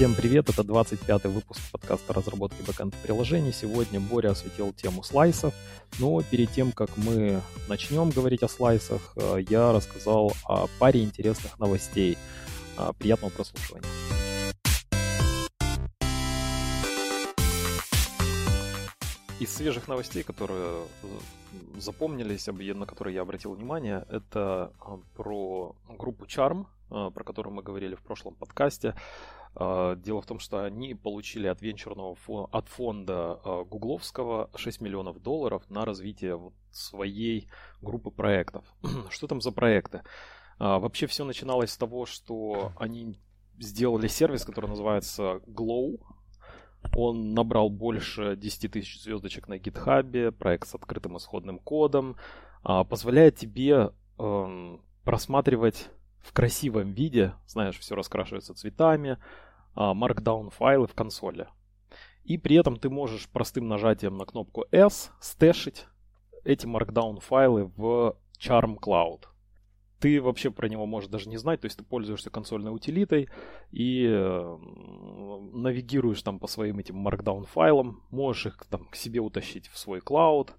Всем привет, это 25-й выпуск подкаста разработки бэкэнд приложений. Сегодня Боря осветил тему слайсов, но перед тем, как мы начнем говорить о слайсах, э, я рассказал о паре интересных новостей. Э, приятного прослушивания. Из свежих новостей, которые запомнились, на которые я обратил внимание, это э, про группу Charm, про которую мы говорили в прошлом подкасте. А, дело в том, что они получили от венчурного фонда, от фонда а, гугловского 6 миллионов долларов на развитие своей группы проектов. что там за проекты? Вообще все начиналось с того, что они сделали сервис, который называется Glow. Он набрал больше 10 тысяч звездочек на гитхабе, проект с открытым исходным кодом, позволяет тебе эм, просматривать в красивом виде, знаешь, все раскрашивается цветами, markdown а, файлы в консоли. И при этом ты можешь простым нажатием на кнопку S стэшить эти markdown файлы в Charm Cloud. Ты вообще про него можешь даже не знать, то есть ты пользуешься консольной утилитой и навигируешь там по своим этим markdown файлам, можешь их там к себе утащить в свой клауд,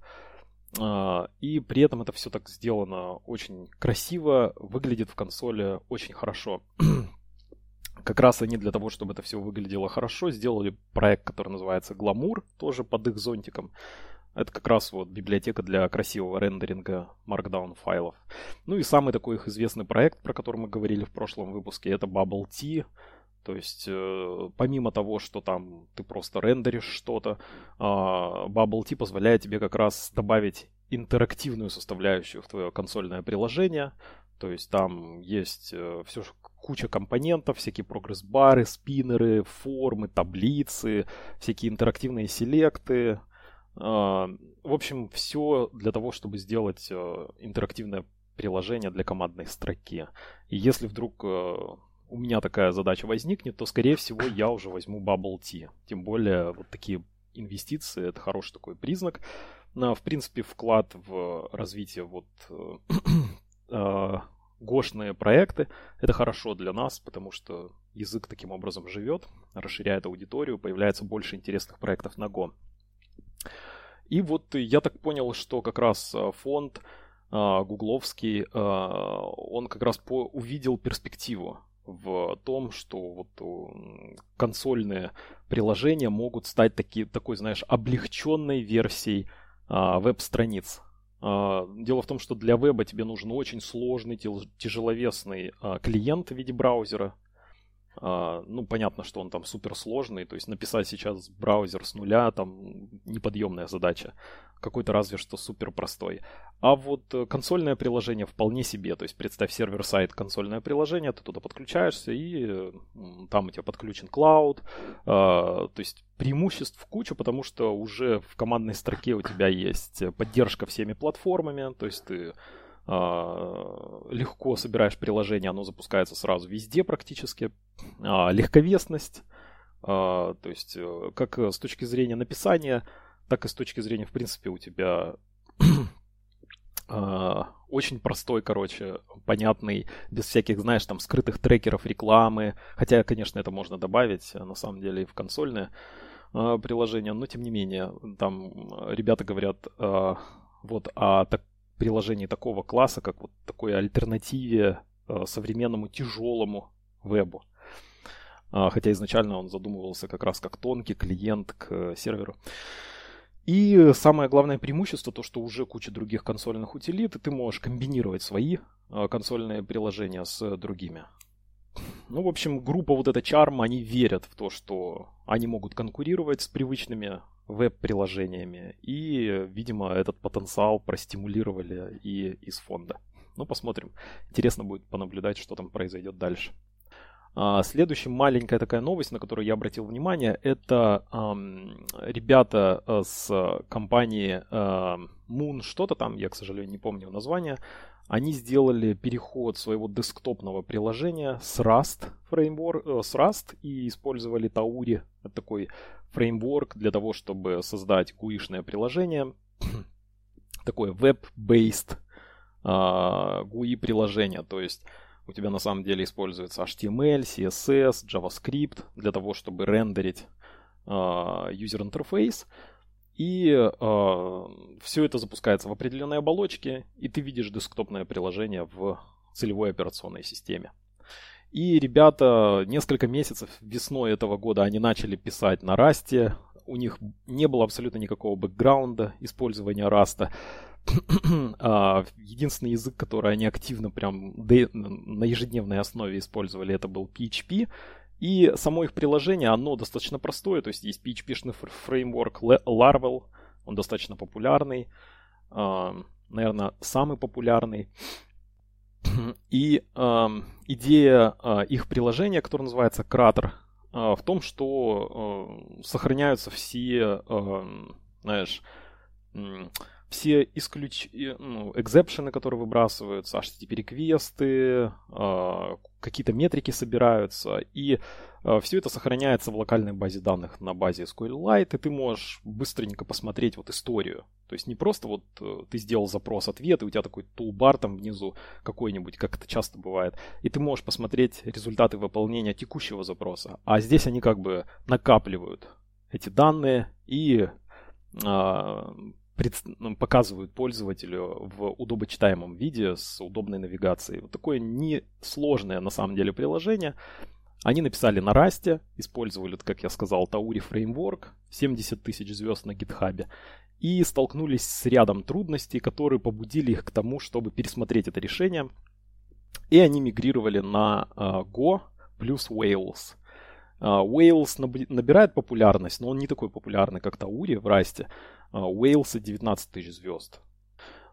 и при этом это все так сделано очень красиво, выглядит в консоли очень хорошо. как раз они для того, чтобы это все выглядело хорошо, сделали проект, который называется Glamour, тоже под их зонтиком. Это как раз вот библиотека для красивого рендеринга Markdown файлов. Ну и самый такой их известный проект, про который мы говорили в прошлом выпуске, это Bubble Tea. То есть, э, помимо того, что там ты просто рендеришь что-то, э, Bubble Tea позволяет тебе как раз добавить интерактивную составляющую в твое консольное приложение. То есть там есть э, все, куча компонентов, всякие прогресс-бары, спиннеры, формы, таблицы, всякие интерактивные селекты. А, в общем, все для того, чтобы сделать э, интерактивное приложение для командной строки. И если вдруг э, у меня такая задача возникнет, то, скорее всего, я уже возьму Bubble Tea. Тем более, вот такие инвестиции — это хороший такой признак. В принципе, вклад в развитие вот э, гошные проекты. Это хорошо для нас, потому что язык таким образом живет, расширяет аудиторию, появляется больше интересных проектов на Go. И вот я так понял, что как раз э, фонд э, гугловский, э, он как раз по, увидел перспективу в том, что вот консольные приложения могут стать таки, такой, знаешь, облегченной версией веб-страниц а, дело в том, что для веба тебе нужен очень сложный, тяжеловесный а, клиент в виде браузера. А, ну, понятно, что он там суперсложный, то есть написать сейчас браузер с нуля там неподъемная задача какой-то разве что супер простой. А вот э, консольное приложение вполне себе, то есть представь сервер-сайт консольное приложение, ты туда подключаешься и там у тебя подключен клауд, а, то есть преимуществ куча, потому что уже в командной строке у тебя есть поддержка всеми платформами, то есть ты легко собираешь приложение, оно запускается сразу везде практически, а, легковесность, то есть э, как с точки зрения написания, так и с точки зрения, в принципе, у тебя э, очень простой, короче, понятный, без всяких, знаешь, там скрытых трекеров рекламы. Хотя, конечно, это можно добавить, на самом деле, и в консольное э, приложение, но тем не менее, там ребята говорят э, вот о так, приложении такого класса, как вот такой альтернативе э, современному тяжелому вебу. Хотя изначально он задумывался как раз как тонкий клиент к серверу. И самое главное преимущество, то, что уже куча других консольных утилит, и ты можешь комбинировать свои а, консольные приложения с другими. Ну, в общем, группа вот эта Charm, они верят в то, что они могут конкурировать с привычными веб-приложениями. И, видимо, этот потенциал простимулировали и из фонда. Ну, посмотрим. Интересно будет понаблюдать, что там произойдет дальше. А, следующая маленькая такая новость, на которую я обратил внимание, это эм, ребята э, с компании э, Moon что-то там, я, к сожалению, не помню название, они сделали переход своего десктопного приложения с Rust, фреймворк, э, с Rust и использовали Tauri, такой фреймворк для того, чтобы создать GUI-шное приложение, такое web-based э, GUI приложение, то есть у тебя на самом деле используется HTML, CSS, JavaScript для того, чтобы рендерить э, user интерфейс. И э, все это запускается в определенной оболочке, и ты видишь десктопное приложение в целевой операционной системе. И ребята несколько месяцев весной этого года они начали писать на Rust е. У них не было абсолютно никакого бэкграунда использования Rust а. А, единственный язык, который они активно прям на ежедневной основе использовали, это был PHP. И само их приложение, оно достаточно простое, то есть есть PHP-шный фреймворк Laravel, он достаточно популярный, а, наверное, самый популярный. И идея э, их приложения, которое называется Кратер, э, в том, что э, сохраняются все, знаешь, все исключ... ну, экзепшены, которые выбрасываются, HTTP-реквесты, э, какие-то метрики собираются, и Э, Все это сохраняется в локальной базе данных на базе SQLite, и ты можешь быстренько посмотреть вот историю. То есть не просто вот э, ты сделал запрос-ответ, и у тебя такой тулбар там внизу какой-нибудь, как это часто бывает, и ты можешь посмотреть результаты выполнения текущего запроса. А здесь они как бы накапливают эти данные и а, пред, ну, показывают пользователю в удобочитаемом виде с удобной навигацией. Вот такое несложное на самом деле приложение. Они написали на Расте, использовали, как я сказал, Таури фреймворк, 70 тысяч звезд на гитхабе, и столкнулись с рядом трудностей, которые побудили их к тому, чтобы пересмотреть это решение. И они мигрировали на uh, Go плюс Wales. Uh, Wales набирает популярность, но он не такой популярный, как Таури в Расте. Uh, Wales 19 тысяч звезд.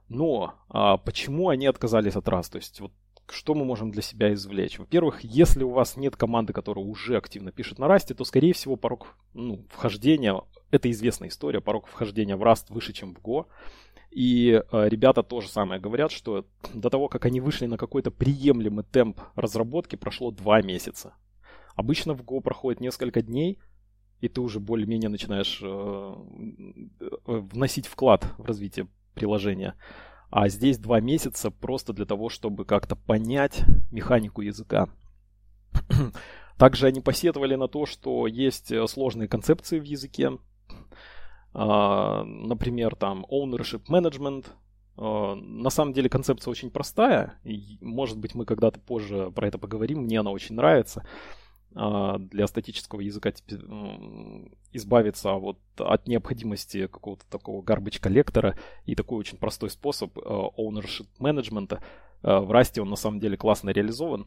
Но а, почему они отказались от Rust? То есть вот что мы можем для себя извлечь? Во-первых, если у вас нет команды, которая уже активно пишет на Rust, то, скорее всего, порог ну, вхождения, это известная история, порог вхождения в Rust выше, чем в Go. И э, ребята тоже самое говорят, что до того, как они вышли на какой-то приемлемый темп разработки, прошло два месяца. Обычно в Go проходит несколько дней, и ты уже более-менее начинаешь э, вносить вклад в развитие приложения. А здесь два месяца просто для того, чтобы как-то понять механику языка. Также они посетовали на то, что есть э, сложные концепции в языке. А, например, там ownership management. На самом деле концепция очень простая. Может быть, мы когда-то позже про это поговорим. Мне она очень нравится. А, для статического языка избавиться вот от необходимости какого-то такого garbage коллектора и такой очень простой способ а, ownership менеджмента. А, в Расте он на самом деле классно реализован.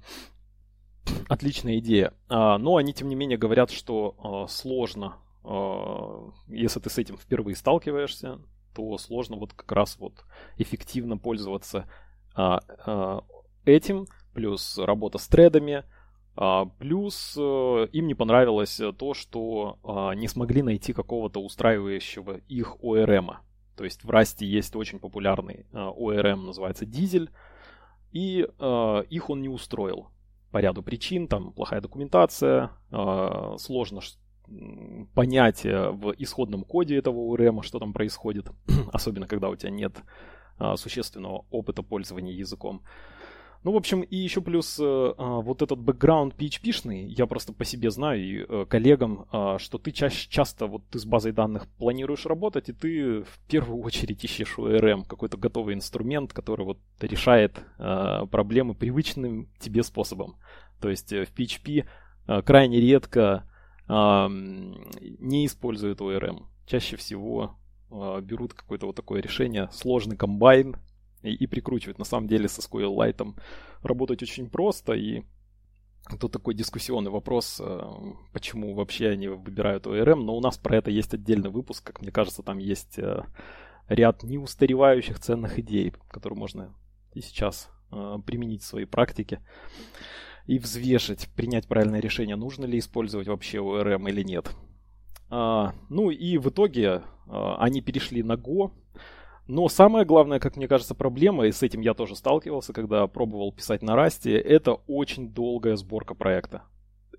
Отличная идея. Но они, тем не менее, говорят, что сложно, если ты с этим впервые сталкиваешься, то сложно вот как раз вот эффективно пользоваться этим, плюс работа с тредами, а, плюс э, им не понравилось то, что а, не смогли найти какого-то устраивающего их ORM. То есть в Расте есть очень популярный ORM, а, называется Дизель, и их он не устроил по ряду причин, там плохая документация, сложно понять в исходном коде этого ORM, что там происходит, особенно когда у тебя нет существенного опыта пользования языком. Ну, в общем, и еще плюс э, а, вот этот бэкграунд PHP-шный, я просто по себе знаю и э, коллегам, э, что ты чаще, часто вот ты с базой данных планируешь работать, и ты в первую очередь ищешь ORM, какой-то готовый инструмент, который вот решает э, проблемы привычным тебе способом. То есть э, в PHP э, крайне редко э, не используют ORM. Чаще всего э, берут какое-то вот такое решение, сложный комбайн, и, и прикручивать. На самом деле со SQLite работать очень просто, и Тут такой дискуссионный вопрос, э, почему вообще они выбирают ORM, но у нас про это есть отдельный выпуск, как мне кажется, там есть э, ряд неустаревающих ценных идей, которые можно и сейчас э, применить в своей практике и взвешить, принять правильное решение, нужно ли использовать вообще ORM или нет. А, ну и в итоге они перешли на Go, но самая главная, как мне кажется, проблема, и с этим я тоже сталкивался, когда пробовал писать на Расте, это очень долгая сборка проекта.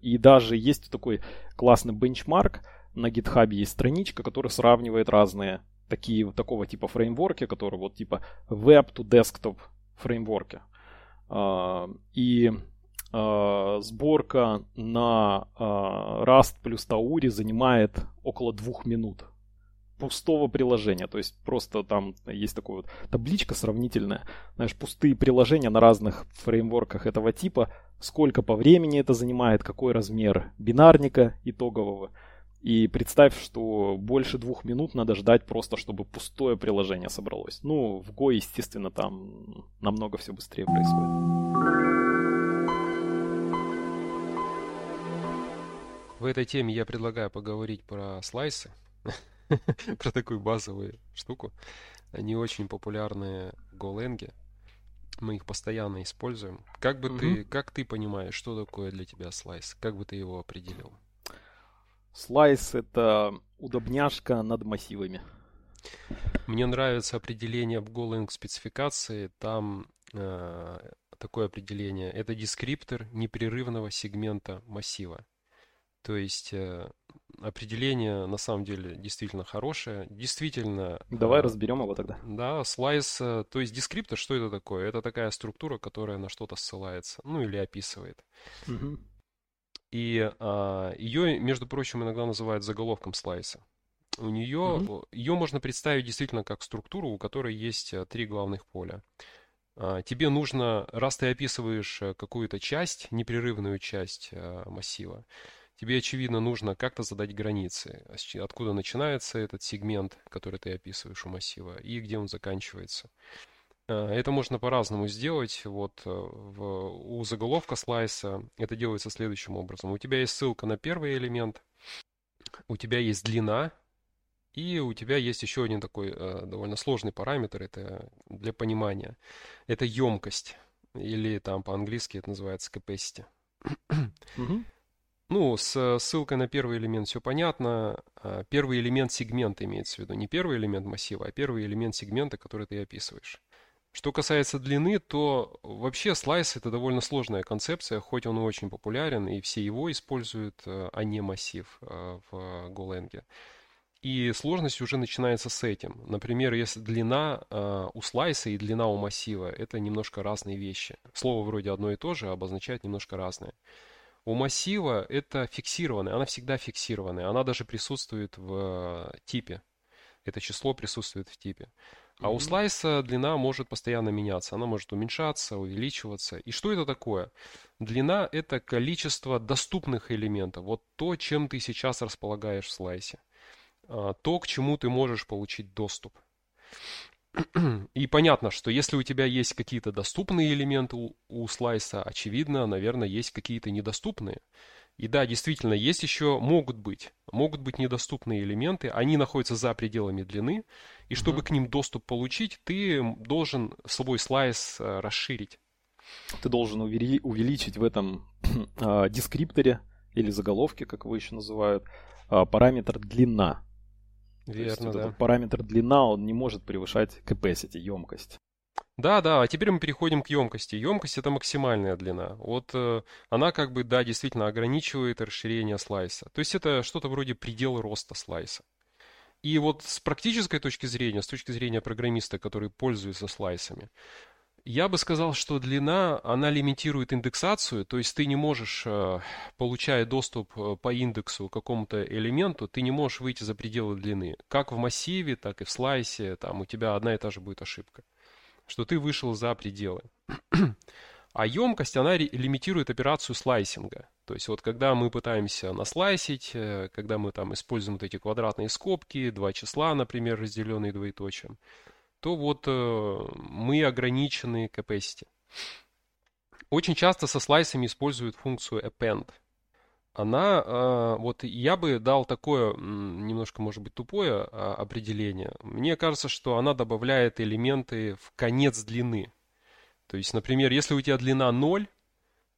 И даже есть такой классный бенчмарк, на GitHub есть страничка, которая сравнивает разные такие, такого типа фреймворки, которые вот типа web to desktop фреймворки. И сборка на Rust плюс Tauri занимает около двух минут пустого приложения. То есть просто там есть такая вот табличка сравнительная. Знаешь, пустые приложения на разных фреймворках этого типа. Сколько по времени это занимает, какой размер бинарника итогового. И представь, что больше двух минут надо ждать просто, чтобы пустое приложение собралось. Ну, в Go, естественно, там намного все быстрее происходит. В этой теме я предлагаю поговорить про слайсы. про такую базовую штуку. Они очень популярны в GoLang. Мы их постоянно используем. Как бы ты, как ты понимаешь, что такое для тебя слайс? Как бы ты его определил? Слайс это удобняшка над массивами. Мне нравится определение в GoLang спецификации. Там э, такое определение. Это дескриптор непрерывного сегмента массива. То есть э, определение на самом деле действительно хорошее. Действительно... Давай э, разберем его тогда. Да, слайс, э, то есть дескриптор, что это такое? Это такая структура, которая на что-то ссылается, ну или описывает. Угу. И а, ее, между прочим, иногда называют заголовком слайса. У нее, угу. ее можно представить действительно как структуру, у которой есть э, три главных поля. А, тебе нужно, раз ты описываешь какую-то часть, непрерывную часть массива, тебе, очевидно, нужно как-то задать границы, откуда начинается этот сегмент, который ты описываешь у массива, и где он заканчивается. А, это можно по-разному сделать. Вот э, в, у заголовка слайса это делается следующим образом. У тебя есть ссылка на первый элемент, у тебя есть длина, и у тебя есть еще один такой э, довольно сложный параметр, это для понимания. Это емкость, или там по-английски это называется capacity. Угу. Ну, с ссылкой на первый элемент все понятно. А, первый элемент сегмента имеется в виду. Не первый элемент массива, а первый элемент сегмента, который ты описываешь. Что касается длины, то вообще слайс это довольно сложная концепция, хоть он и очень популярен, и все его используют, э, а не массив э, в GoLang. И сложность уже начинается с этим. Например, если длина э, у слайса и длина у массива это немножко разные вещи. Слово вроде одно и то же, а обозначает немножко разное. У массива это фиксированная, она всегда фиксированная, она даже присутствует в э, типе. Это число присутствует в типе. А у слайса длина может постоянно меняться. Она может уменьшаться, увеличиваться. И что это такое? Длина – это количество доступных элементов. Вот то, чем ты сейчас располагаешь в слайсе. А, то, к чему ты можешь получить доступ. И понятно, что если у тебя есть какие-то доступные элементы у, у слайса, очевидно, наверное, есть какие-то недоступные. И да, действительно, есть еще, могут быть, могут быть недоступные элементы, они находятся за пределами длины, и чтобы к ним доступ получить, ты должен свой слайс э, расширить. Ты должен увеличить в этом э, дескрипторе или заголовке, как его еще называют, э, параметр длина. Верно, есть, вот да. Этот параметр длина, он не может превышать capacity, емкость. Да, да, а теперь мы переходим к емкости. Емкость это максимальная длина. Вот э, она как бы, да, действительно ограничивает расширение слайса. То есть это что-то вроде предела роста слайса. И вот с практической точки зрения, с точки зрения программиста, который пользуется слайсами, я бы сказал, что длина, она лимитирует индексацию, то есть ты не можешь, э, получая доступ э, по индексу к какому-то элементу, ты не можешь выйти за пределы длины. Как в массиве, так и в слайсе, там у тебя одна и та же будет ошибка, что ты вышел за пределы. А емкость, она лимитирует операцию слайсинга. То есть вот когда мы пытаемся наслайсить, э, когда мы там используем вот эти квадратные скобки, два числа, например, разделенные двоеточием, то вот э, мы ограничены capacity. Очень часто со слайсами используют функцию append. Она, э, вот я бы дал такое, немножко, может быть, тупое а, определение. Мне кажется, что она добавляет элементы в конец длины. То есть, например, если у тебя длина 0,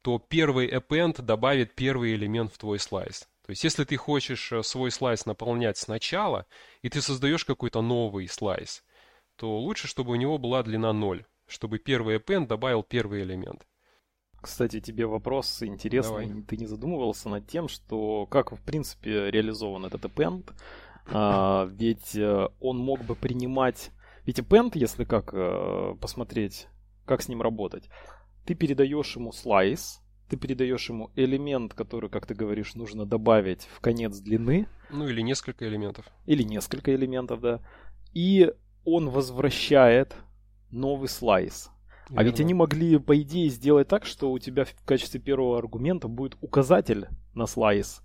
то первый append добавит первый элемент в твой слайс. То есть, если ты хочешь э, свой слайс наполнять сначала, и ты создаешь какой-то новый слайс, то лучше, чтобы у него была длина 0, чтобы первый append добавил первый элемент. Кстати, тебе вопрос интересный. Давай. Ты не задумывался над тем, что как в принципе реализован этот append? А, ведь э, он мог бы принимать... Ведь append, если как э, посмотреть, как с ним работать, ты передаешь ему слайс, ты передаешь ему элемент, который, как ты говоришь, нужно добавить в конец длины. Ну или несколько элементов. Или несколько элементов, да. И он возвращает новый слайс. Верно. А ведь они могли, по идее, сделать так, что у тебя в качестве первого аргумента будет указатель на слайс,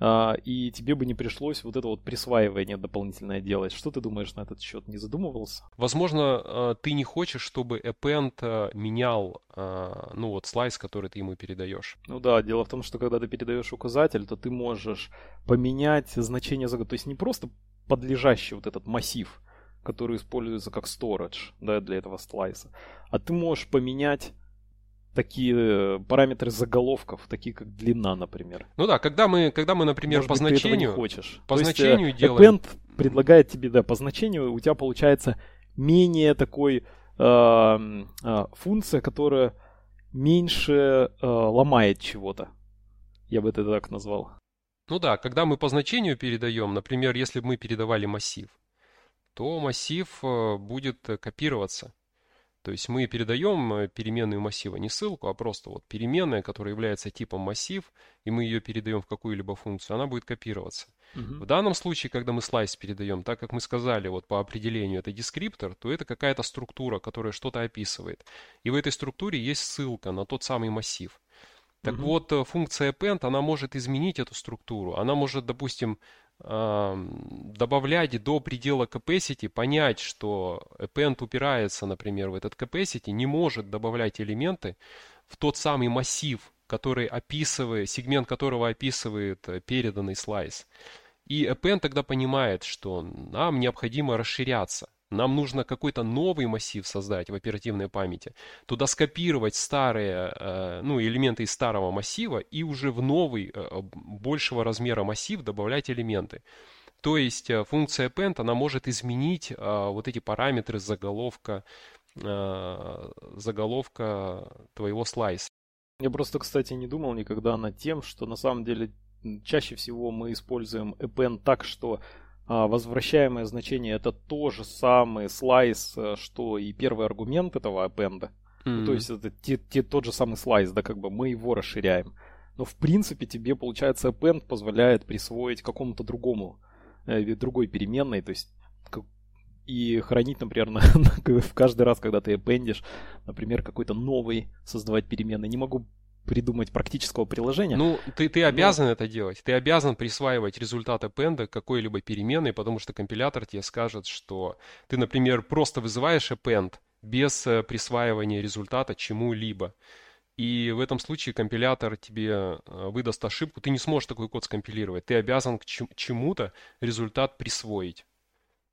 а, и тебе бы не пришлось вот это вот присваивание дополнительное делать. Что ты думаешь на этот счет? Не задумывался? Возможно, а, ты не хочешь, чтобы append а, менял, ну вот, слайс, который ты ему передаешь. Ну да, дело в том, что когда ты передаешь указатель, то ты можешь поменять значение, то есть не просто подлежащий вот этот массив, который используется как storage да, для этого слайса, а ты можешь поменять такие э, параметры заголовков, такие как длина, например. Ну да, когда мы, когда мы например, Может по быть, значению... Хочешь. По То значению есть, делаем... Append предлагает тебе, да, по значению у тебя получается менее такой э, э, функция, которая меньше э, ломает чего-то. Я бы это так назвал. Ну да, когда мы по значению передаем, например, если бы мы передавали массив, то массив э, будет копироваться. То есть мы передаем э, переменную массива не ссылку, а просто вот переменная, которая является типом массив, и мы ее передаем в какую-либо функцию, она будет копироваться. Угу. В данном случае, когда мы слайс передаем, так как мы сказали вот по определению это дескриптор, то это какая-то структура, которая что-то описывает. И в этой структуре есть ссылка на тот самый массив. Так угу. вот, э, функция append, она может изменить эту структуру. Она может, допустим, добавлять до предела capacity, понять, что append упирается, например, в этот capacity, не может добавлять элементы в тот самый массив, который описывает, сегмент которого описывает э, переданный слайс. И append тогда понимает, что нам необходимо расширяться. Нам нужно какой-то новый массив создать в оперативной памяти, туда скопировать старые, э, ну, элементы из старого массива и уже в новый, э, большего размера массив добавлять элементы. То есть э, функция append, она может изменить вот эти параметры заголовка, заголовка твоего слайса. Я просто, кстати, не думал никогда над тем, что на самом деле чаще всего мы используем append так, что возвращаемое значение это то же самый слайс, э, что и первый аргумент этого append. Mm-hmm. Ну, то есть это те, те, тот же самый слайс, да, как бы мы его расширяем. Но в принципе тебе, получается, append позволяет присвоить какому-то другому, э, другой переменной, то есть и хранить, например, на, на, в каждый раз, когда ты appendишь, например, какой-то новый создавать переменный. Не могу придумать практического приложения. Ну, ты, ты обязан но... это делать. Ты обязан присваивать результат append какой-либо переменной, потому что компилятор тебе скажет, что ты, например, просто вызываешь append без э, присваивания результата чему-либо. И в этом случае компилятор тебе э, выдаст ошибку, ты не сможешь такой код скомпилировать. Ты обязан к чему-то результат присвоить.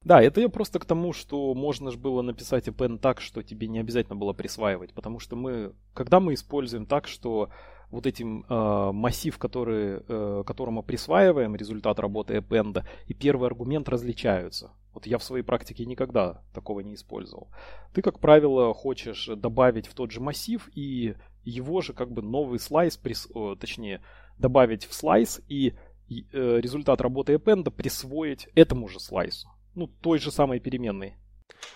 Да, это я просто к тому, что можно же было написать append так, что тебе не обязательно было присваивать, потому что мы, когда мы используем так, что вот этим э, массив, который, э, которому присваиваем результат работы append, и первый аргумент различаются. Вот я в своей практике никогда такого не использовал. Ты, как правило, хочешь добавить в тот же массив и его же как бы новый слайс, прис, точнее, добавить в слайс и э, результат работы append присвоить этому же слайсу ну, той же самой переменной.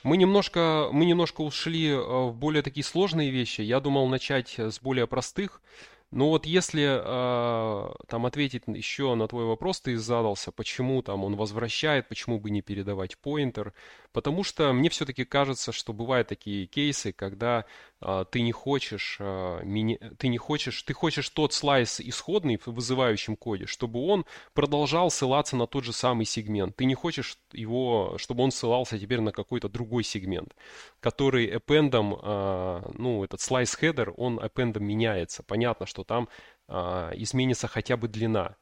Мы немножко, мы немножко ушли э, в более такие сложные вещи. Я думал начать с более простых. Но вот если э, там ответить еще на твой вопрос, ты задался, почему там он возвращает, почему бы не передавать поинтер, потому что мне все-таки кажется, что бывают такие кейсы, когда э, ты не хочешь, э, мини... ты не хочешь, ты хочешь тот слайс исходный в вызывающем коде, чтобы он продолжал ссылаться на тот же самый сегмент. Ты не хочешь его, чтобы он ссылался теперь на какой-то другой сегмент, который append, э, ну этот слайс header, он append меняется. Понятно, что что там а, изменится хотя бы длина.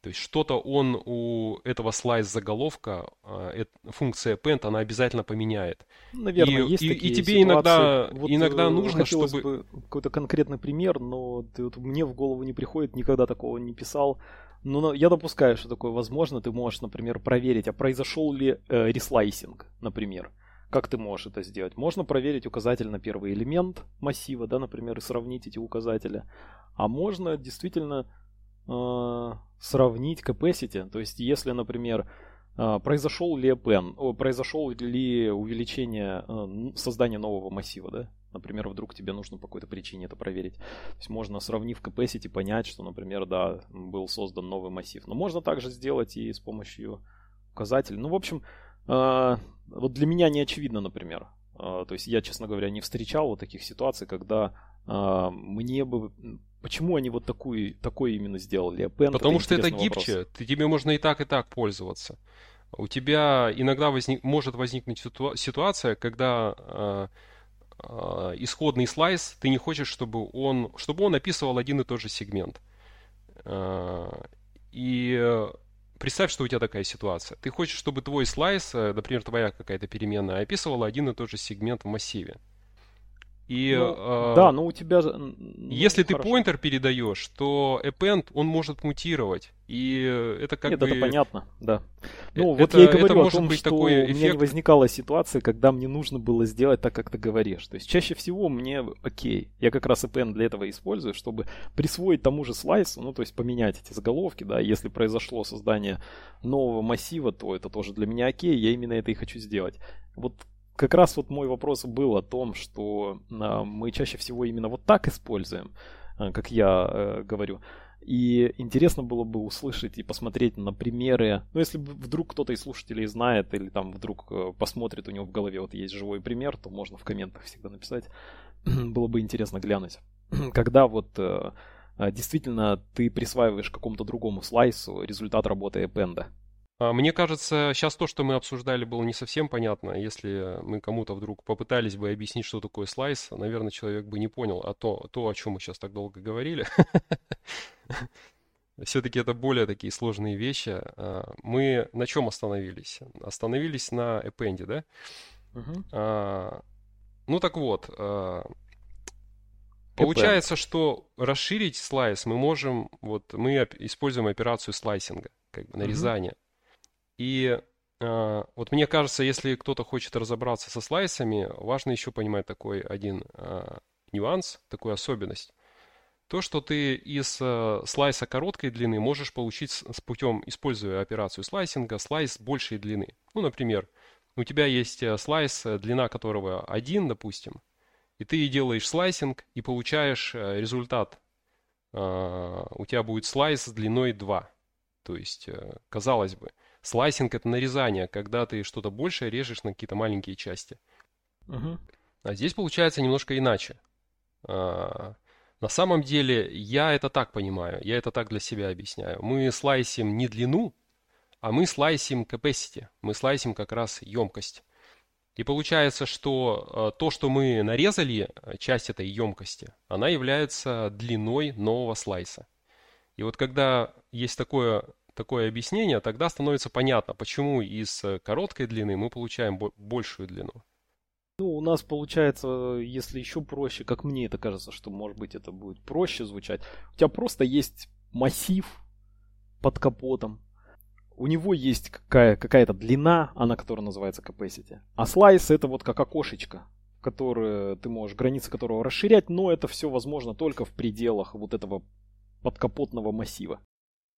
То есть что-то он у этого слайс заголовка, а, функция append, она обязательно поменяет. Наверное, и, есть и, такие и тебе ситуации. иногда, вот иногда э, нужно, чтобы... Бы какой-то конкретный пример, но ты, вот, мне в голову не приходит, никогда такого не писал. Но я допускаю, что такое возможно. Ты можешь, например, проверить, а произошел ли э, реслайсинг, например. Как ты можешь это сделать? Можно проверить указатель на первый элемент массива, да, например, и сравнить эти указатели. А можно действительно э, сравнить capacity. То есть, если, например, а, произошел ли append, произошел ли увеличение э, создания нового массива, да? Например, вдруг тебе нужно по какой-то причине это проверить. То есть можно, сравнив capacity, понять, что, например, да, был создан новый массив. Но можно также сделать и с помощью указателей. Ну, в общем, вот для меня не очевидно, например. А, то есть я, честно говоря, не встречал вот таких ситуаций, когда мне бы Почему они вот такую, такой именно сделали? Append Потому это что это гибче. Вопрос. Ты, тебе можно и так, и так пользоваться. У тебя иногда возник, может возникнуть ситуа- ситуация, когда э, э, исходный слайс, ты не хочешь, чтобы он, чтобы он описывал один и тот же сегмент. Э, и представь, что у тебя такая ситуация. Ты хочешь, чтобы твой слайс, э, например, твоя какая-то переменная, описывала один и тот же сегмент в массиве. И, ну, э, да, но у тебя... Ну, если хорошо. ты поинтер передаешь, то append, он может мутировать. И это как Нет, бы... это понятно, да. Ну, это, вот я и говорю это может о том, быть что такой эффект... у меня не возникала ситуация, когда мне нужно было сделать так, как ты говоришь. То есть чаще всего мне окей. Я как раз append для этого использую, чтобы присвоить тому же слайсу, ну, то есть поменять эти заголовки, да. Если произошло создание нового массива, то это тоже для меня окей, я именно это и хочу сделать. Вот как раз вот мой вопрос был о том, что а, мы чаще всего именно вот так используем, а, как я э, говорю. И интересно было бы услышать и посмотреть на примеры. Ну, если вдруг кто-то из слушателей знает или там вдруг э, посмотрит, у него в голове вот есть живой пример, то можно в комментах всегда написать. было бы интересно глянуть. Когда вот э, действительно ты присваиваешь какому-то другому слайсу результат работы эпенда. А, мне кажется, сейчас то, что мы обсуждали, было не совсем понятно. Если мы кому-то вдруг попытались бы объяснить, что такое слайс, наверное, человек бы не понял а то, то о чем мы сейчас так долго говорили. Все-таки это более такие сложные вещи. А, мы на чем остановились? Остановились на append, да? Uh-huh. Ну так вот, получается, что расширить слайс мы можем, вот мы используем операцию слайсинга, как бы нарезания. И э, вот мне кажется, если кто-то хочет разобраться со слайсами, важно еще понимать такой один э, нюанс, такую особенность. То, что ты из э, слайса короткой длины можешь получить с, с путем, используя операцию слайсинга, слайс большей длины. Ну, например, у тебя есть слайс, длина которого 1, допустим, и ты делаешь слайсинг и получаешь результат. У тебя будет слайс длиной 2. То есть, казалось бы, Слайсинг это нарезание, когда ты что-то большее режешь на какие-то маленькие части. Угу. А здесь получается немножко иначе. А, на самом деле я это так понимаю, я это так для себя объясняю. Мы слайсим не длину, а мы слайсим capacity, мы слайсим как раз емкость. И получается, что а, то, что мы нарезали, а, часть этой емкости, она является длиной нового слайса. И вот когда есть такое такое объяснение, тогда становится понятно, почему из э, короткой длины мы получаем большую длину. Ну, у нас получается, если еще проще, как мне это кажется, что может быть это будет проще звучать. У тебя просто есть массив под капотом. У него есть какая- какая-то длина, она которая называется capacity. А слайс это вот как окошечко, которое ты можешь, границы которого расширять, но это все возможно только в пределах вот этого подкапотного массива.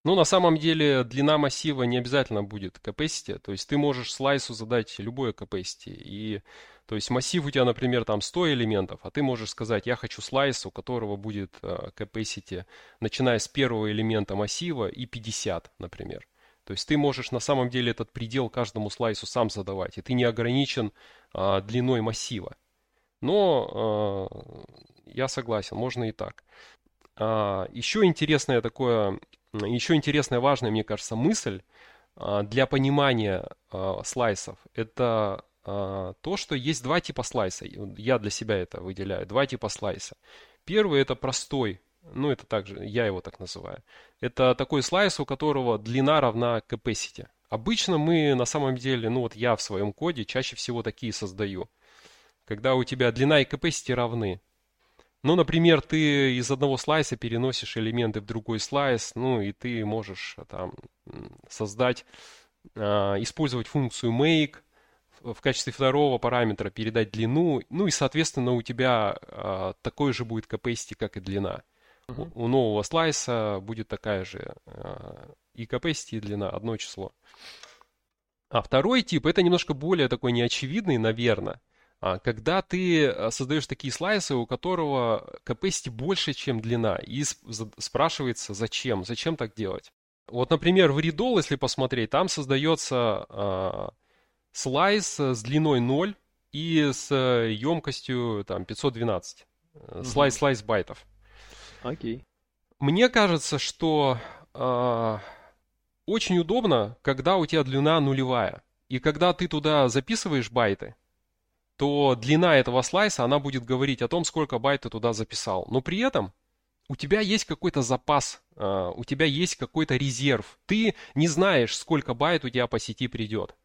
Ну, на самом деле, длина массива не обязательно будет capacity, то есть ты можешь слайсу задать любое capacity, и то есть массив у тебя, например, там 100 элементов, а ты можешь сказать, я хочу слайс, у которого будет uh, capacity, начиная с первого элемента массива и 50, например. То есть ты можешь на самом деле этот предел каждому слайсу сам задавать, и ты не ограничен uh, длиной массива. Но uh, я согласен, можно и так. Еще интересное такое еще интересная, важная, мне кажется, мысль а, для понимания а, слайсов – это а, то, что есть два типа слайса. Я для себя это выделяю. Два типа слайса. Первый – это простой, ну это также, я его так называю. Это такой слайс, у которого длина равна capacity. Обычно мы на самом деле, ну вот я в своем коде чаще всего такие создаю. Когда у тебя длина и capacity равны, ну, например, ты из одного слайса переносишь элементы в другой слайс, ну, и ты можешь э, там создать, а, использовать функцию make, в качестве второго параметра передать длину, ну и, соответственно, у тебя а, такой же будет capacity, как и длина. Uh-huh. У, у нового слайса будет такая же а, и capacity, и длина, одно число. А второй тип, это немножко более такой неочевидный, наверное. А, когда ты э, создаешь такие слайсы, у которого capacity больше, чем длина, и спрашивается, зачем, зачем так делать. Вот, например, в Readall, если посмотреть, там создается э, слайс с длиной 0 и с емкостью там, 512. Угу. Слайс, слайс байтов. Окей. Мне кажется, что э, очень удобно, когда у тебя длина нулевая. И когда ты туда записываешь байты, то длина этого слайса, она будет говорить о том, сколько байт ты туда записал. Но при этом у тебя есть какой-то запас, а, у тебя есть какой-то резерв. Ты не знаешь, сколько байт у тебя по сети придет.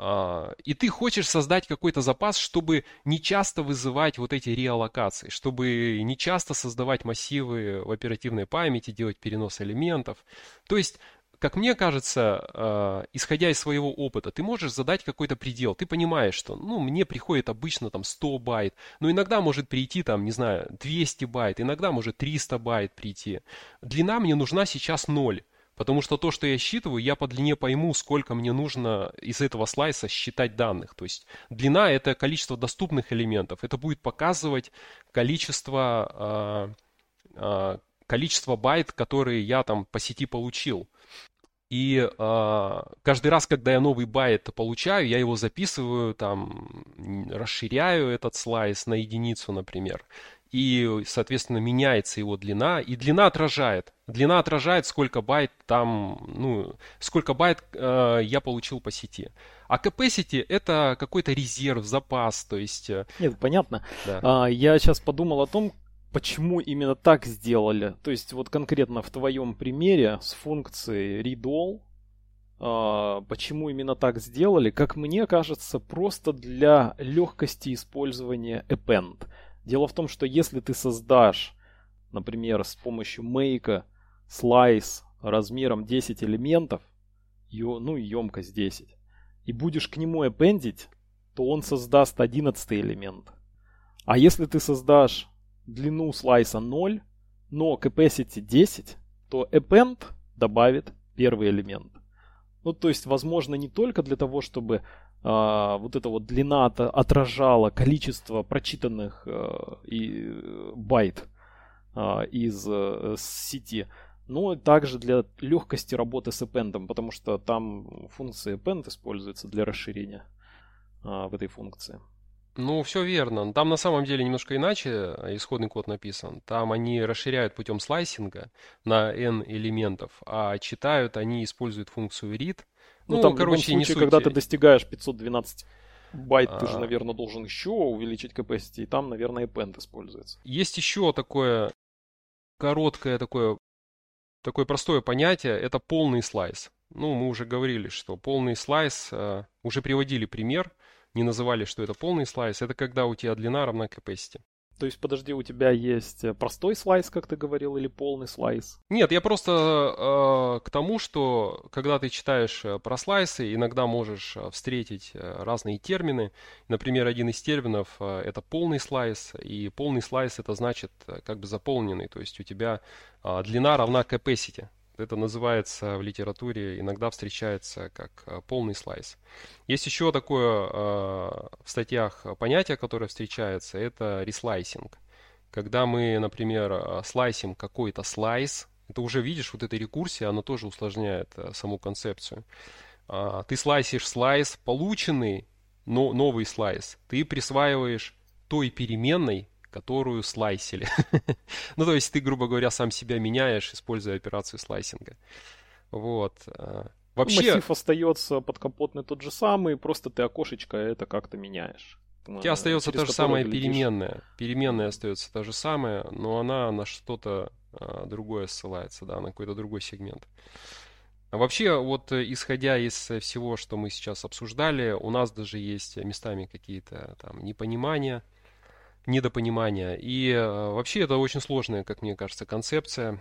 А, и ты хочешь создать какой-то запас, чтобы не часто вызывать вот эти реаллокации, чтобы не часто создавать массивы в оперативной памяти, делать перенос элементов. То есть как мне кажется, э, исходя из своего опыта, ты можешь задать какой-то предел. Ты понимаешь, что, ну, мне приходит обычно там 100 байт, но иногда может прийти там, не знаю, 200 байт, иногда может 300 байт прийти. Длина мне нужна сейчас 0. Потому что то, что я считываю, я по длине пойму, сколько мне нужно из этого слайса считать данных. То есть длина это количество доступных элементов. Это будет показывать количество, э, э, количество байт, которые я там по сети получил. И э, каждый раз, когда я новый байт получаю, я его записываю, там, расширяю этот слайс на единицу, например. И, соответственно, меняется его длина. И длина отражает. Длина отражает, сколько байт там, ну, сколько байт э, я получил по сети. А capacity это какой-то резерв, запас, то есть... Э, Нет, понятно. Да. А, я сейчас подумал о том, почему именно так сделали. То есть вот конкретно в твоем примере с функцией readall, э, почему именно так сделали, как мне кажется, просто для легкости использования append. Дело в том, что если ты создашь, например, с помощью make слайс размером 10 элементов, ну емкость 10, и будешь к нему appendить, то он создаст 11 элемент. А если ты создашь длину слайса 0, но capacity 10, то append добавит первый элемент. Ну, то есть, возможно, не только для того, чтобы а, вот эта вот длина отражала количество прочитанных а, и, э, байт а, из а, сети, но также для легкости работы с append, потому что там функция append используется для расширения а, в этой функции. Ну, все верно. Там на самом деле немножко иначе э, исходный код написан. Там они расширяют путем слайсинга на n элементов, а читают они используют функцию read. Ну, ну там, короче, в случае, не когда ты достигаешь 512 байт, а... ты же, а. наверное, должен еще увеличить capacity, и там, наверное, append используется. Есть еще такое короткое такое, такое простое понятие, это полный слайс. Ну, мы уже говорили, что полный слайс, э, уже приводили пример – не называли, что это полный слайс, это когда у тебя длина равна capacity. То есть, подожди, у тебя есть э, простой слайс, как ты говорил, или полный слайс? Нет, я просто э, к тому, что когда ты читаешь э, про слайсы, иногда можешь э, встретить разные термины. Например, один из терминов э, это полный слайс, и полный слайс это значит как бы заполненный, то есть у тебя э, длина равна capacity. Это называется в литературе, иногда встречается как э, полный слайс. Есть еще такое э, в статьях понятие, которое встречается, это реслайсинг. Когда мы, например, э, слайсим какой-то слайс, это уже видишь, вот эта рекурсия, она тоже усложняет саму концепцию. А, ты слайсишь слайс, полученный, но новый слайс, ты присваиваешь той переменной, которую слайсили. ну, то есть ты, грубо говоря, сам себя меняешь, используя операцию слайсинга. Вот. Э, вообще... Массив остается подкапотный тот же самый, просто ты окошечко это как-то меняешь. У тебя остается та же самая переменная. Переменная остается та же самая, но она на что-то а, другое ссылается, да, на какой-то другой сегмент. А вообще, вот э, исходя из всего, что мы сейчас обсуждали, у нас даже есть местами какие-то там непонимания, недопонимания. И э, вообще это очень сложная, как мне кажется, концепция.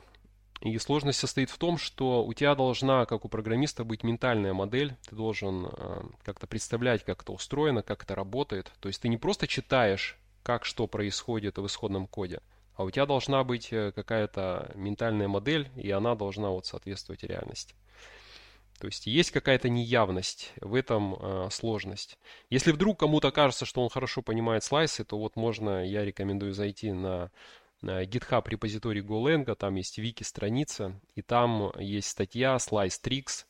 И сложность состоит в том, что у тебя должна, как у программиста, быть ментальная модель. Ты должен э, как-то представлять, как это устроено, как это работает. То есть ты не просто читаешь, как что происходит в исходном коде, а у тебя должна быть э, какая-то ментальная модель, и она должна вот соответствовать реальности. То есть есть какая-то неявность, в этом э, сложность. Если вдруг кому-то кажется, что он хорошо понимает слайсы, то вот можно, я рекомендую зайти на, на GitHub репозиторий GoLang, там есть вики-страница, и там есть статья Slice Tricks,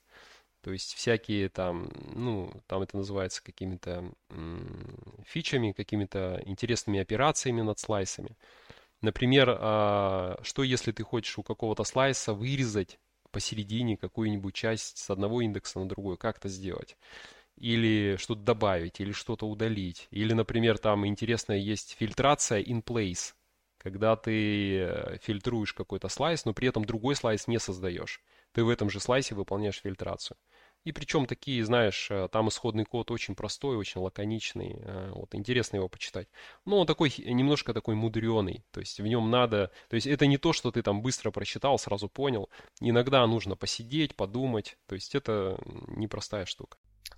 то есть всякие там, ну, там это называется какими-то фичами, какими-то интересными операциями над слайсами. Например, а, что если ты хочешь у какого-то слайса вырезать посередине какую-нибудь часть с одного индекса на другой, как это сделать? Или что-то добавить, или что-то удалить. Или, например, там интересная есть фильтрация in place, когда ты э, фильтруешь какой-то слайс, но при этом другой слайс не создаешь. Ты в этом же слайсе выполняешь фильтрацию. И причем такие, знаешь, э, там исходный код очень простой, очень лаконичный. Э, вот интересно его почитать. Но он такой, немножко такой мудреный. То есть в нем надо... То есть это не то, что ты там быстро прочитал, сразу понял. Иногда нужно посидеть, подумать. То есть это непростая штука.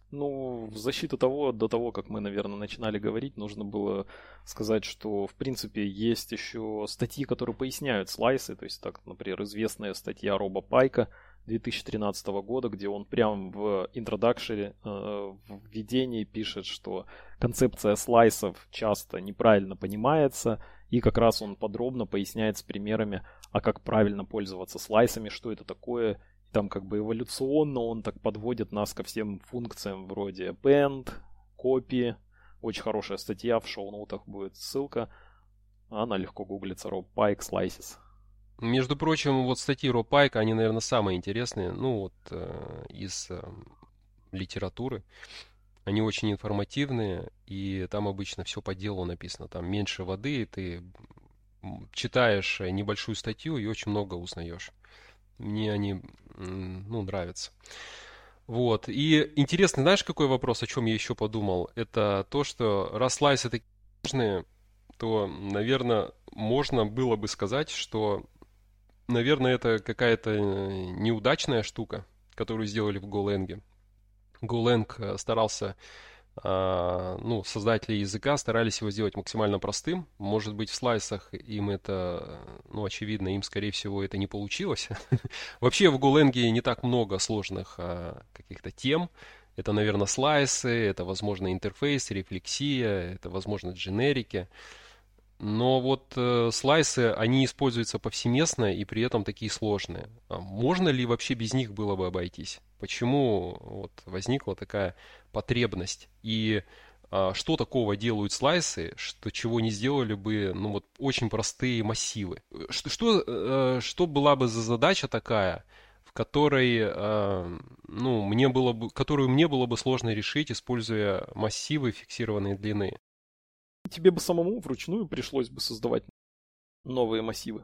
Ну, в защиту того, до того, как мы, наверное, начинали говорить, нужно было сказать, что, в принципе, есть еще статьи, которые поясняют слайсы. То есть, так, например, известная статья Роба Пайка – 2013 года, где он прям в интродакшере, э, в введении пишет, что концепция слайсов часто неправильно понимается, и как раз он подробно поясняет с примерами, а как правильно пользоваться слайсами, что это такое, там как бы эволюционно он так подводит нас ко всем функциям вроде append, copy, очень хорошая статья, в шоу-ноутах будет ссылка, она легко гуглится, Rob Pike Slices. Между прочим, вот статьи Ро Пайка, они, наверное, самые интересные, ну, вот э, из э, литературы. Они очень информативные, и там обычно все по делу написано. Там меньше воды, ты читаешь небольшую статью и очень много узнаешь. Мне они, ну, нравятся. Вот. И интересный, знаешь, какой вопрос, о чем я еще подумал? Это то, что раз слайсы такие важные, то, наверное, можно было бы сказать, что наверное, это какая-то э, неудачная штука, которую сделали в GoLang. GoLang э, старался, а, ну, создатели языка старались его сделать максимально простым. Может быть, в слайсах им это, ну, очевидно, им, скорее всего, это не получилось. Вообще в GoLang не так много сложных а, каких-то тем. Это, наверное, слайсы, это, возможно, интерфейс, рефлексия, это, возможно, дженерики. Но вот э, слайсы, они используются повсеместно и при этом такие сложные. А можно ли вообще без них было бы обойтись? Почему вот возникла такая потребность? И а, что такого делают слайсы, что чего не сделали бы, ну вот очень простые массивы? Что, что, э, что была бы за задача такая, в которой, э, ну, мне было бы, которую мне было бы сложно решить, используя массивы фиксированной длины? Тебе бы самому вручную пришлось бы создавать новые массивы.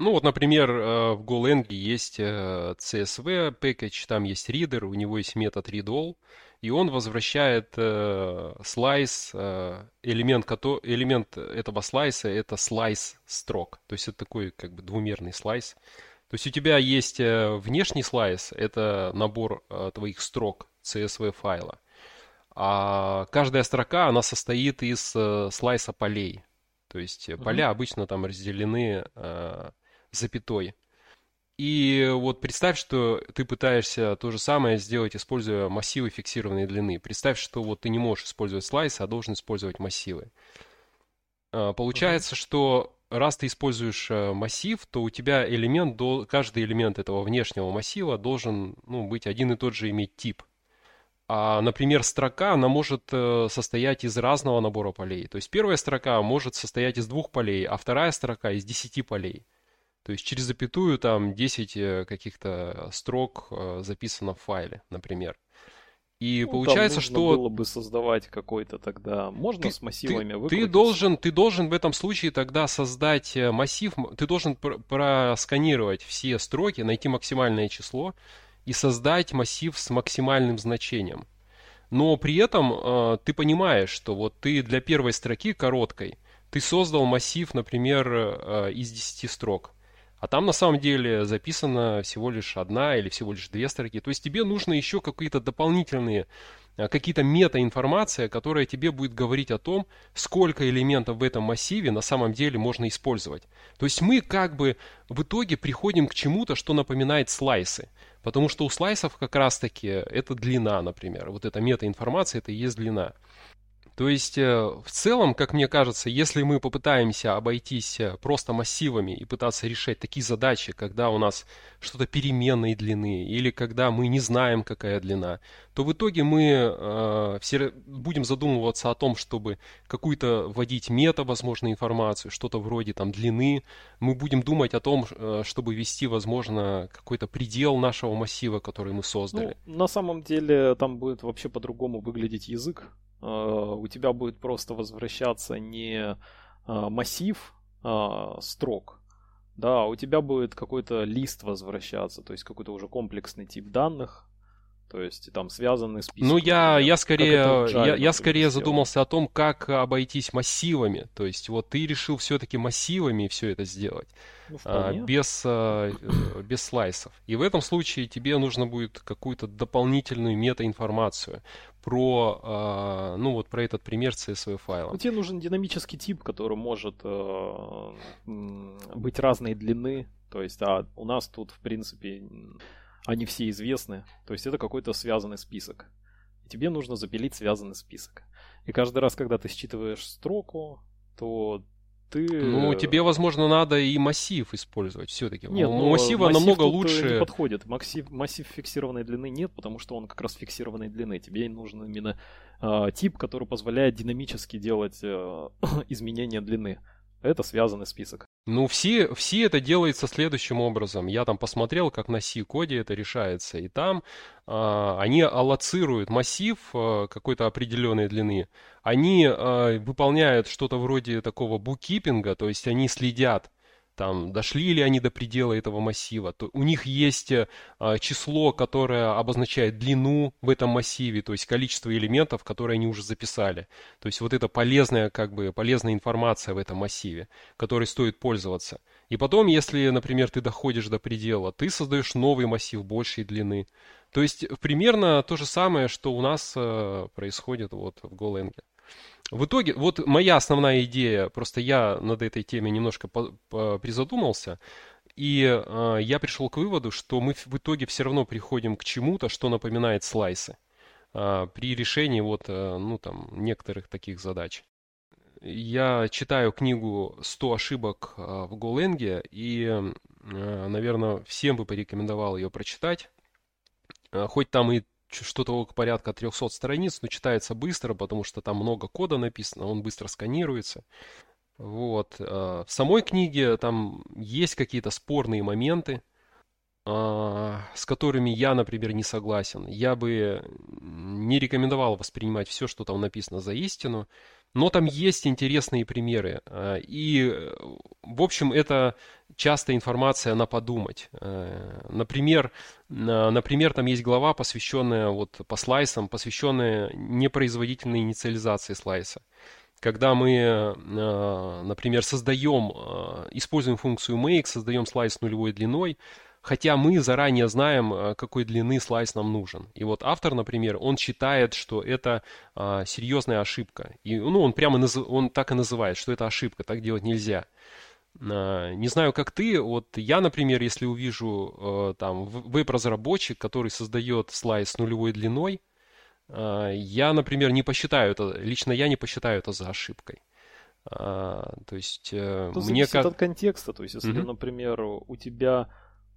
Ну вот, например, э, в GoLang есть э, CSV package, там есть reader, у него есть метод readall, и он возвращает э, слайс, элемент, элемент этого слайса это слайс строк, то есть это такой как бы двумерный слайс. То есть у тебя есть внешний слайс, это набор твоих строк CSV файла, а каждая строка, она состоит из э, слайса полей. То есть угу. поля обычно там разделены э, запятой. И вот представь, что ты пытаешься то же самое сделать, используя массивы фиксированной длины. Представь, что вот ты не можешь использовать слайсы, а должен использовать массивы. Э, получается, угу. что раз ты используешь э, массив, то у тебя элемент, каждый элемент этого внешнего массива должен ну, быть один и тот же иметь тип. А, например, строка, она может э, состоять из разного набора полей. То есть первая строка может состоять из двух полей, а вторая строка из десяти полей. То есть через запятую там 10 э, каких-то строк э, записано в файле, например. И ну, получается, что было бы создавать какой-то тогда можно ты, с массивами ты, ты должен ты должен в этом случае тогда создать массив, ты должен пр просканировать все строки, найти максимальное число и создать массив с максимальным значением. Но при этом э, ты понимаешь, что вот ты для первой строки короткой, ты создал массив, например, э, из 10 строк. А там на самом деле записана всего лишь одна или всего лишь две строки. То есть тебе нужно еще какие-то дополнительные, э, какие-то мета-информация, которая тебе будет говорить о том, сколько элементов в этом массиве на самом деле можно использовать. То есть мы как бы в итоге приходим к чему-то, что напоминает слайсы. Потому что у слайсов как раз-таки это длина, например. Вот эта метаинформация, это и есть длина. То есть, э, в целом, как мне кажется, если мы попытаемся обойтись э, просто массивами и пытаться решать такие задачи, когда у нас что-то переменной длины или когда мы не знаем, какая длина, то в итоге мы э, все будем задумываться о том, чтобы какую-то вводить мета, возможно, информацию, что-то вроде там длины. Мы будем думать о том, э, чтобы ввести, возможно, какой-то предел нашего массива, который мы создали. Ну, на самом деле там будет вообще по-другому выглядеть язык Э, у тебя будет просто возвращаться не э, массив а строк, да, у тебя будет какой-то лист возвращаться, то есть какой-то уже комплексный тип данных, то есть там связанный список. Ну, я, я скорее, я, я скорее задумался о том, как обойтись массивами. То есть, вот ты решил все-таки массивами все это сделать. Ну, а, без, а, э, без слайсов. И в этом случае тебе нужно будет какую-то дополнительную метаинформацию про, а, ну вот про этот пример CSV файла. Ну, тебе нужен динамический тип, который может э, быть разной длины. То есть, а у нас тут, в принципе, они все известны. То есть это какой-то связанный список. И тебе нужно запилить связанный список. И каждый раз, когда ты считываешь строку, то ты... Ну, тебе, возможно, надо и массив использовать все-таки. Нет, у массива массив намного тут лучше... не подходит. Массив, массив фиксированной длины нет, потому что он как раз фиксированной длины. Тебе нужен именно э, тип, который позволяет динамически делать э, изменения длины. Это связанный список. Ну, все, все это делается следующим образом. Я там посмотрел, как на C-коде это решается. И там э, они аллоцируют массив э, какой-то определенной длины. Они э, выполняют что-то вроде такого буккипинга, то есть они следят там, дошли ли они до предела этого массива, то у них есть э, число, которое обозначает длину в этом массиве, то есть количество элементов, которые они уже записали. То есть вот это полезная, как бы, полезная информация в этом массиве, которой стоит пользоваться. И потом, если, например, ты доходишь до предела, ты создаешь новый массив большей длины. То есть примерно то же самое, что у нас э, происходит вот в Golang. В итоге, вот моя основная идея, просто я над этой темой немножко по, по, призадумался, и э, я пришел к выводу, что мы в итоге все равно приходим к чему-то, что напоминает слайсы э, при решении вот, э, ну, там, некоторых таких задач. Я читаю книгу «100 ошибок в Голенге», и, наверное, всем бы порекомендовал ее прочитать. Хоть там и что-то около порядка 300 страниц, но читается быстро, потому что там много кода написано, он быстро сканируется. Вот. Э, в самой книге там есть какие-то спорные моменты, э, с которыми я, например, не согласен. Я бы не рекомендовал воспринимать все, что там написано за истину, но там есть интересные примеры. Э, и, в общем, это часто информация на подумать. Э, например, например, там есть глава, посвященная вот по слайсам, посвященная непроизводительной инициализации слайса. Когда мы, э, например, создаем, используем функцию make, создаем слайс с нулевой длиной, хотя мы заранее знаем, э, какой длины слайс нам нужен. И вот автор, например, он считает, что это а, серьезная ошибка. И, ну, он прямо наз... он так и называет, что это ошибка, так делать нельзя. А, не знаю, как ты, вот я, например, если увижу а, там веб-разработчик, который создает слайд с нулевой длиной, а, я, например, не посчитаю это, лично я не посчитаю это за ошибкой. А, то есть э, это мне как... от контекста, то есть если, mm-hmm. например, у тебя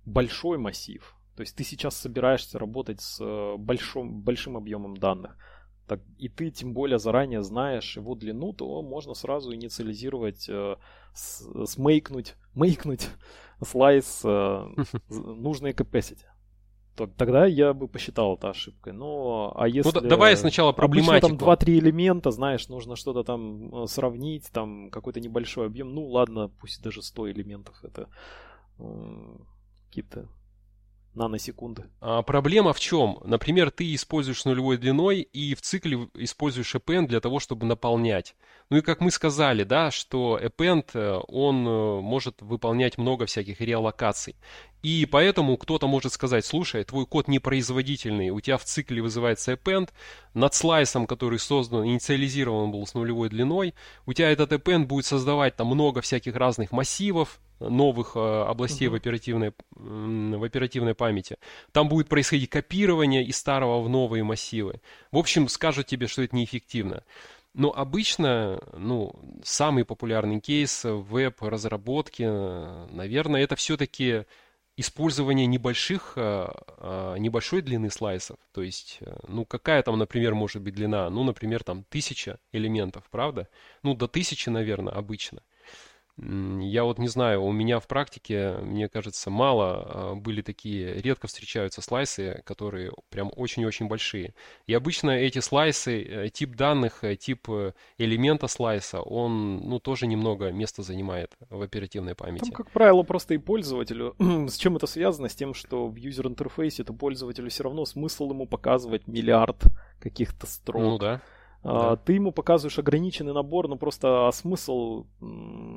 большой массив. То есть ты сейчас собираешься работать с э, большим, большим объемом данных. Так, и ты тем более заранее знаешь его длину, то можно сразу инициализировать, э, с, смейкнуть, мейкнуть слайс э, нужной capacity. То, тогда я бы посчитал это ошибкой. Но, а если... Ну, давай сначала проблематику. там 2-3 элемента, знаешь, нужно что-то там э, сравнить, там какой-то небольшой объем. Ну, ладно, пусть даже 100 элементов. Это какие-то наносекунды. А проблема в чем? Например, ты используешь нулевой длиной и в цикле используешь append для того, чтобы наполнять. Ну и как мы сказали, да, что append, э, он э, может выполнять много всяких реалокаций. И поэтому кто-то может сказать, слушай, твой код непроизводительный, у тебя в цикле вызывается append, над слайсом, который создан, инициализирован был с нулевой длиной, у тебя этот append будет создавать там много всяких разных массивов, новых э, областей uh-huh. в, оперативной, в оперативной памяти. Там будет происходить копирование из старого в новые массивы. В общем, скажут тебе, что это неэффективно. Но обычно, ну, самый популярный кейс в веб-разработке, наверное, это все-таки использование небольших, а, а, небольшой длины слайсов. То есть, э, ну, какая там, например, может быть длина? Ну, например, там тысяча элементов, правда? Ну, до тысячи, наверное, обычно. Я вот не знаю, у меня в практике, мне кажется, мало а, были такие, редко встречаются слайсы, которые прям очень-очень большие. И обычно эти слайсы, э, тип данных, э, тип э, элемента слайса, он, ну, тоже немного места занимает в оперативной памяти. Там, как правило, просто и пользователю. С чем это связано? С тем, что в юзер-интерфейсе это пользователю все равно смысл ему показывать миллиард каких-то строк. Ну да. Да. Ты ему показываешь ограниченный набор, но просто а смысл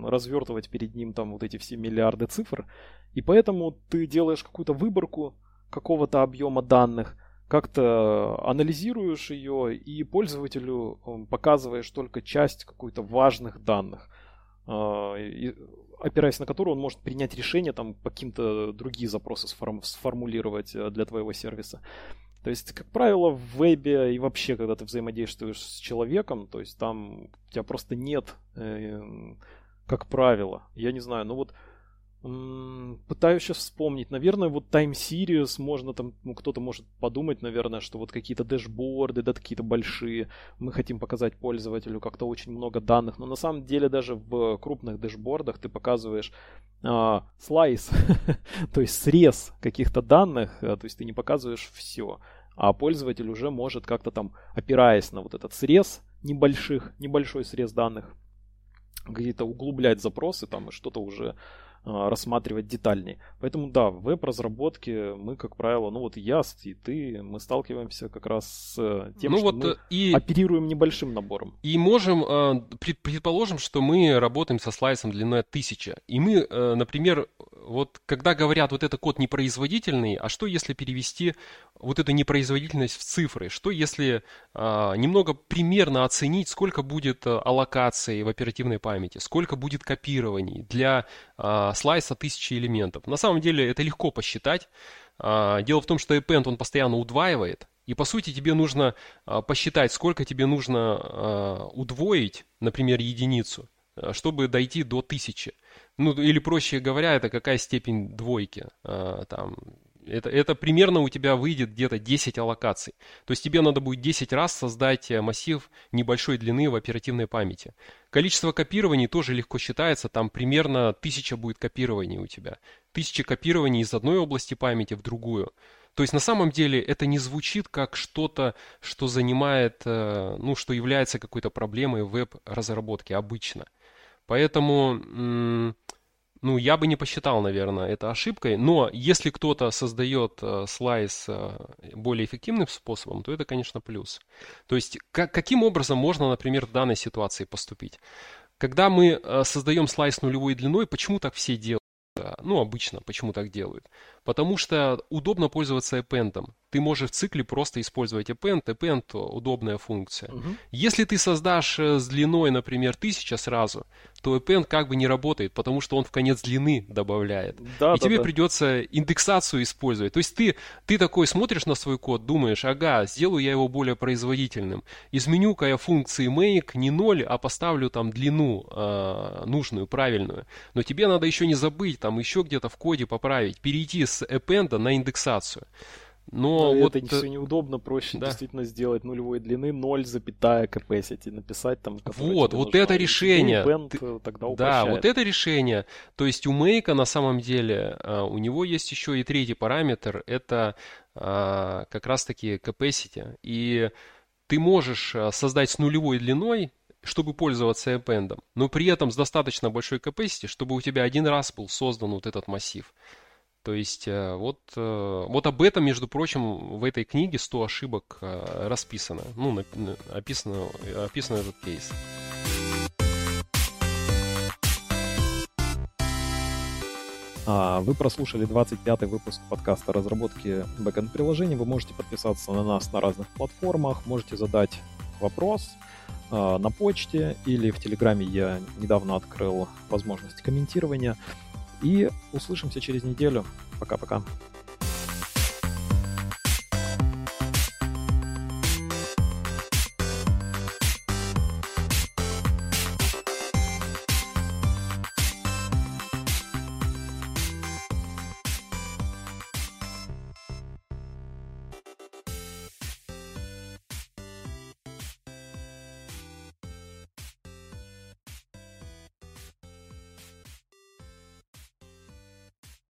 развертывать перед ним там вот эти все миллиарды цифр. И поэтому ты делаешь какую-то выборку какого-то объема данных, как-то анализируешь ее и пользователю показываешь только часть какой-то важных данных, а, опираясь на которую он может принять решение, там каким-то другие запросы сформулировать э, для твоего сервиса. То есть, как правило, в вебе и вообще, когда ты взаимодействуешь с человеком, то есть там у тебя просто нет, э, как правило, я не знаю, ну вот Пытаюсь сейчас вспомнить. Наверное, вот Time Series можно там, ну, кто-то может подумать, наверное, что вот какие-то дэшборды, да, какие-то большие, мы хотим показать пользователю как-то очень много данных, но на самом деле даже в крупных дэшбордах ты показываешь слайс, то есть срез каких-то данных, а, то есть ты не показываешь все, а пользователь уже может как-то там, опираясь на вот этот срез небольших, небольшой срез данных, где-то углублять запросы там и что-то уже рассматривать детальнее. Поэтому да, в веб-разработке мы, как правило, ну вот я и ты, мы сталкиваемся как раз с э, тем, ну что вот мы э, и... оперируем небольшим набором. И можем, э, предположим, что мы работаем со слайсом длиной 1000. И мы, например, вот когда говорят, вот это код непроизводительный, а что если перевести вот эту непроизводительность в цифры? Что если а, немного примерно оценить, сколько будет а, аллокаций в оперативной памяти, сколько будет копирований для а, слайса тысячи элементов? На самом деле это легко посчитать. А, дело в том, что append он постоянно удваивает, и по сути тебе нужно а, посчитать, сколько тебе нужно удвоить, например, единицу, чтобы дойти до тысячи. Ну, или проще говоря, это какая степень двойки. Там, это, это примерно у тебя выйдет где-то 10 аллокаций. То есть тебе надо будет 10 раз создать э, массив небольшой длины в оперативной памяти. Количество копирований тоже легко считается. Там примерно 1000 будет копирований у тебя. 1000 копирований из одной области памяти в другую. То есть на самом деле это не звучит как что-то, что занимает, э, ну, что является какой-то проблемой веб-разработки обычно. Поэтому ну, я бы не посчитал, наверное, это ошибкой, но если кто-то создает э, слайс э, более эффективным способом, то это, конечно, плюс. То есть, как, каким образом можно, например, в данной ситуации поступить? Когда мы э, создаем слайс нулевой длиной, почему так все делают? Ну, обычно, почему так делают? Потому что удобно пользоваться append. Ты можешь в цикле просто использовать append. Append – удобная функция. Угу. Если ты создашь э, с длиной, например, 1000 сразу, то append как бы не работает, потому что он в конец длины добавляет. Да, и да, тебе да. придется индексацию использовать. То есть ты, ты такой смотришь на свой код, думаешь, ага, сделаю я его более производительным. Изменю-ка я функции make не 0, а поставлю там длину э, нужную, правильную. Но тебе надо еще не забыть, там еще где-то в коде поправить, перейти с с append на индексацию. Но, Но вот это все неудобно, проще да. действительно сделать нулевой длины 0, capacity, написать там. Вот, вот это решение. Append, Ты... Э, тогда да, вот это решение. То есть у Make на самом деле э, у него есть еще и третий параметр, это э, как раз-таки capacity. И ты можешь создать с нулевой длиной чтобы пользоваться append, но при этом с достаточно большой capacity, чтобы у тебя один раз был создан вот этот массив. То есть э, вот, э, вот об этом, между прочим, в этой книге 100 ошибок э, расписано. Ну, описано, описан этот кейс. А, вы прослушали 25-й выпуск подкаста разработки бэкэнд-приложений. Вы можете подписаться на нас на разных платформах, можете задать вопрос на почте или в Телеграме я недавно открыл возможность комментирования. И услышимся через неделю. Пока-пока.